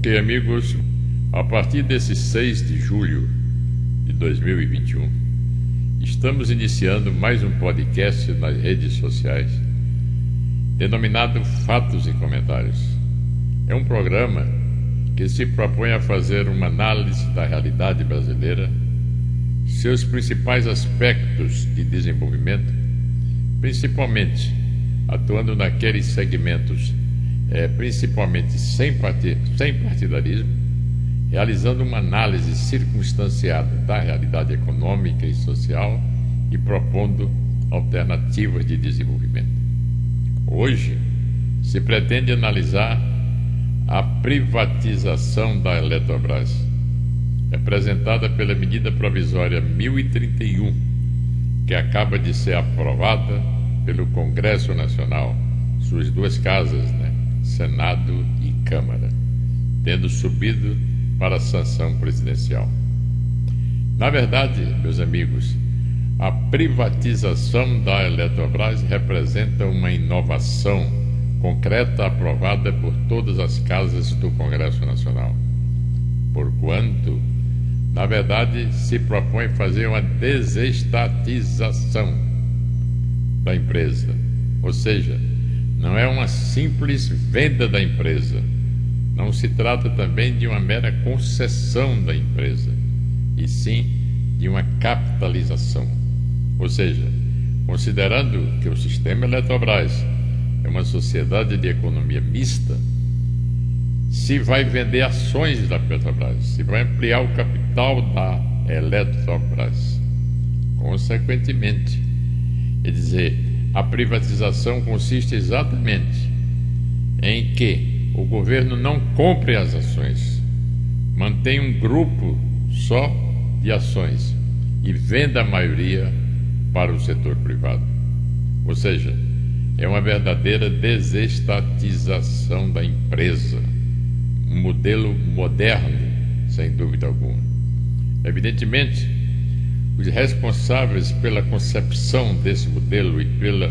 Ok, amigos, a partir desse 6 de julho de 2021, estamos iniciando mais um podcast nas redes sociais, denominado Fatos e Comentários. É um programa que se propõe a fazer uma análise da realidade brasileira, seus principais aspectos de desenvolvimento, principalmente atuando naqueles segmentos é, principalmente sem, partid sem partidarismo, realizando uma análise circunstanciada da realidade econômica e social e propondo alternativas de desenvolvimento. Hoje, se pretende analisar a privatização da Eletrobras, representada pela medida provisória 1031, que acaba de ser aprovada pelo Congresso Nacional, suas duas casas? Senado e Câmara, tendo subido para a sanção presidencial. Na verdade, meus amigos, a privatização da Eletrobras representa uma inovação concreta aprovada por todas as casas do Congresso Nacional. Porquanto, na verdade, se propõe fazer uma desestatização da empresa, ou seja, não é uma simples venda da empresa. Não se trata também de uma mera concessão da empresa, e sim de uma capitalização. Ou seja, considerando que o sistema Eletrobras é uma sociedade de economia mista, se vai vender ações da Petrobras, se vai ampliar o capital da Eletrobras. Consequentemente, quer dizer, a privatização consiste exatamente em que o governo não compre as ações, mantenha um grupo só de ações e venda a maioria para o setor privado. Ou seja, é uma verdadeira desestatização da empresa, um modelo moderno, sem dúvida alguma. Evidentemente, os responsáveis pela concepção desse modelo e pela,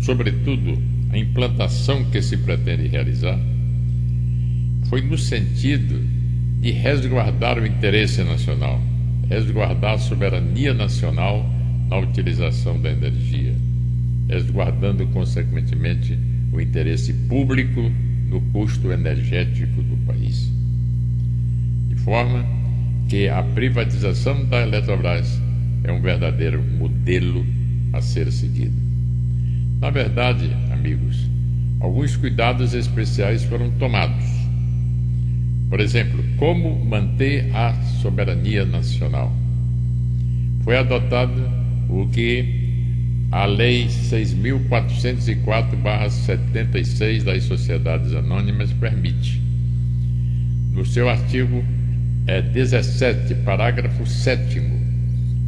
sobretudo, a implantação que se pretende realizar, foi no sentido de resguardar o interesse nacional, resguardar a soberania nacional na utilização da energia, resguardando, consequentemente, o interesse público no custo energético do país. De forma que a privatização da Eletrobras é um verdadeiro modelo a ser seguido. Na verdade, amigos, alguns cuidados especiais foram tomados. Por exemplo, como manter a soberania nacional? Foi adotado o que a Lei 6.404-76 das Sociedades Anônimas permite. No seu artigo é, 17, parágrafo 7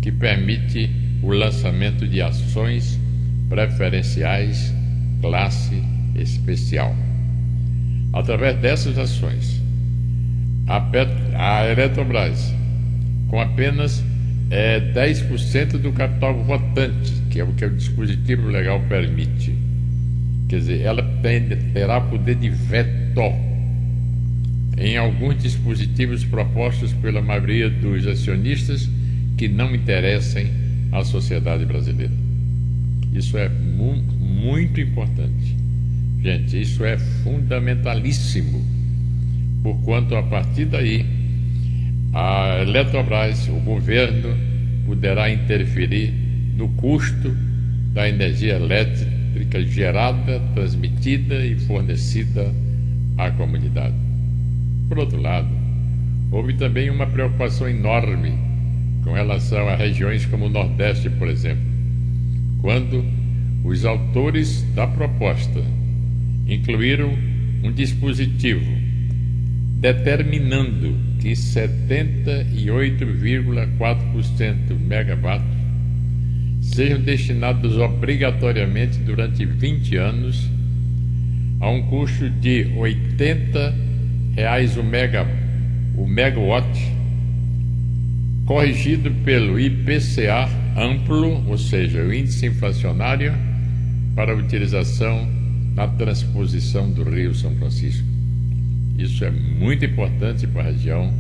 que permite o lançamento de ações preferenciais classe especial. Através dessas ações, a, Pet, a Eletrobras, com apenas é, 10% do capital votante, que é o que o dispositivo legal permite, quer dizer, ela tem, terá poder de veto em alguns dispositivos propostos pela maioria dos acionistas que não interessem à sociedade brasileira. Isso é mu muito importante. Gente, isso é fundamentalíssimo, porquanto a partir daí a Eletrobras, o governo, poderá interferir no custo da energia elétrica gerada, transmitida e fornecida à comunidade. Por outro lado, houve também uma preocupação enorme com relação a regiões como o Nordeste, por exemplo, quando os autores da proposta incluíram um dispositivo determinando que 78,4% megawatts sejam destinados obrigatoriamente durante 20 anos a um custo de 80 reais o, mega, o megawatt corrigido pelo IPCA amplo, ou seja, o índice inflacionário, para utilização na transposição do Rio São Francisco. Isso é muito importante para a região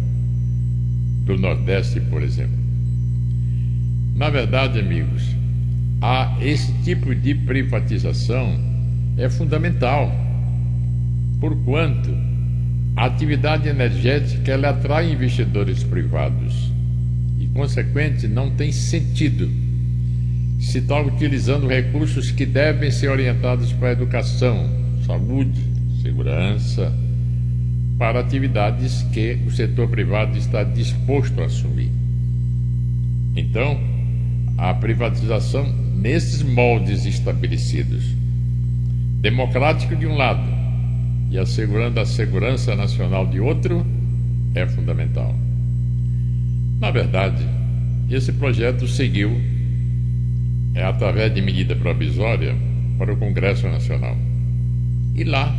do Nordeste, por exemplo. Na verdade, amigos, a esse tipo de privatização é fundamental, porquanto a atividade energética ela atrai investidores privados e, consequente, não tem sentido se está utilizando recursos que devem ser orientados para a educação, saúde, segurança, para atividades que o setor privado está disposto a assumir. Então, a privatização nesses moldes estabelecidos, democrático de um lado e assegurando a segurança nacional de outro, é fundamental. Na verdade, esse projeto seguiu é através de medida provisória para o Congresso Nacional. E lá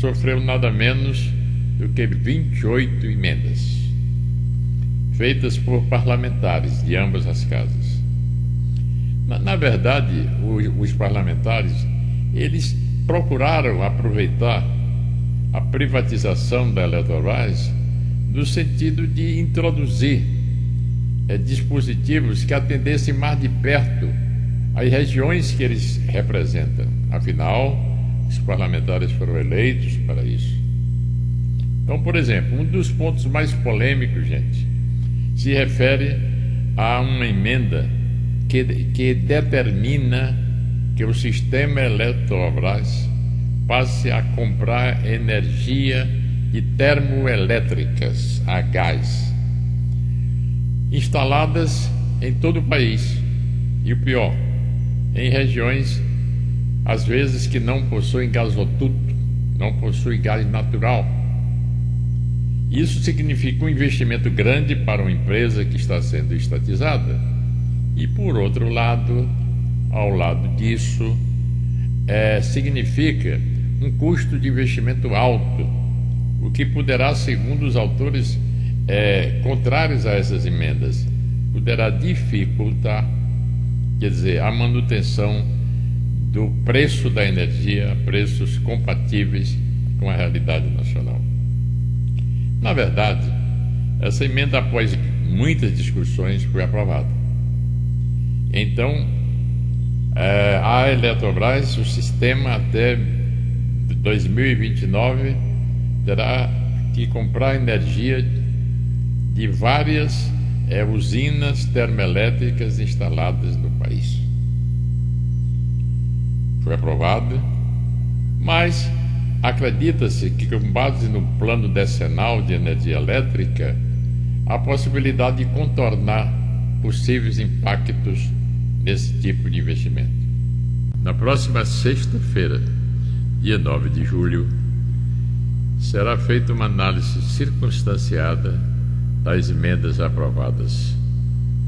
sofreu nada menos do que 28 emendas, feitas por parlamentares de ambas as casas. Na, na verdade, os, os parlamentares, eles procuraram aproveitar a privatização da Eletrobras no sentido de introduzir é, dispositivos que atendessem mais de perto as regiões que eles representam. Afinal, os parlamentares foram eleitos para isso. Então, por exemplo, um dos pontos mais polêmicos, gente, se refere a uma emenda que, que determina que o sistema Eletrobras passe a comprar energia de termoelétricas a gás, instaladas em todo o país. E o pior, em regiões às vezes que não possuem gasoduto, não possuem gás natural. Isso significa um investimento grande para uma empresa que está sendo estatizada. E por outro lado, ao lado disso, é, significa um custo de investimento alto, o que poderá, segundo os autores é, contrários a essas emendas, poderá dificultar, quer dizer, a manutenção do preço da energia a preços compatíveis com a realidade nacional. Na verdade, essa emenda, após muitas discussões, foi aprovada. Então, é, a Eletrobras, o sistema até 2029, terá que comprar energia de várias é, usinas termoelétricas instaladas no país foi aprovada, mas acredita-se que, com base no plano decenal de energia elétrica, há possibilidade de contornar possíveis impactos nesse tipo de investimento. Na próxima sexta-feira, dia 9 de julho, será feita uma análise circunstanciada das emendas aprovadas.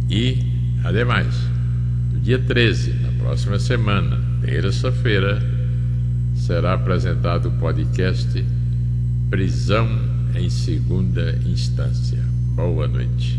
E, ademais, no dia 13, na próxima semana, terça-feira, será apresentado o podcast Prisão em Segunda Instância. Boa noite.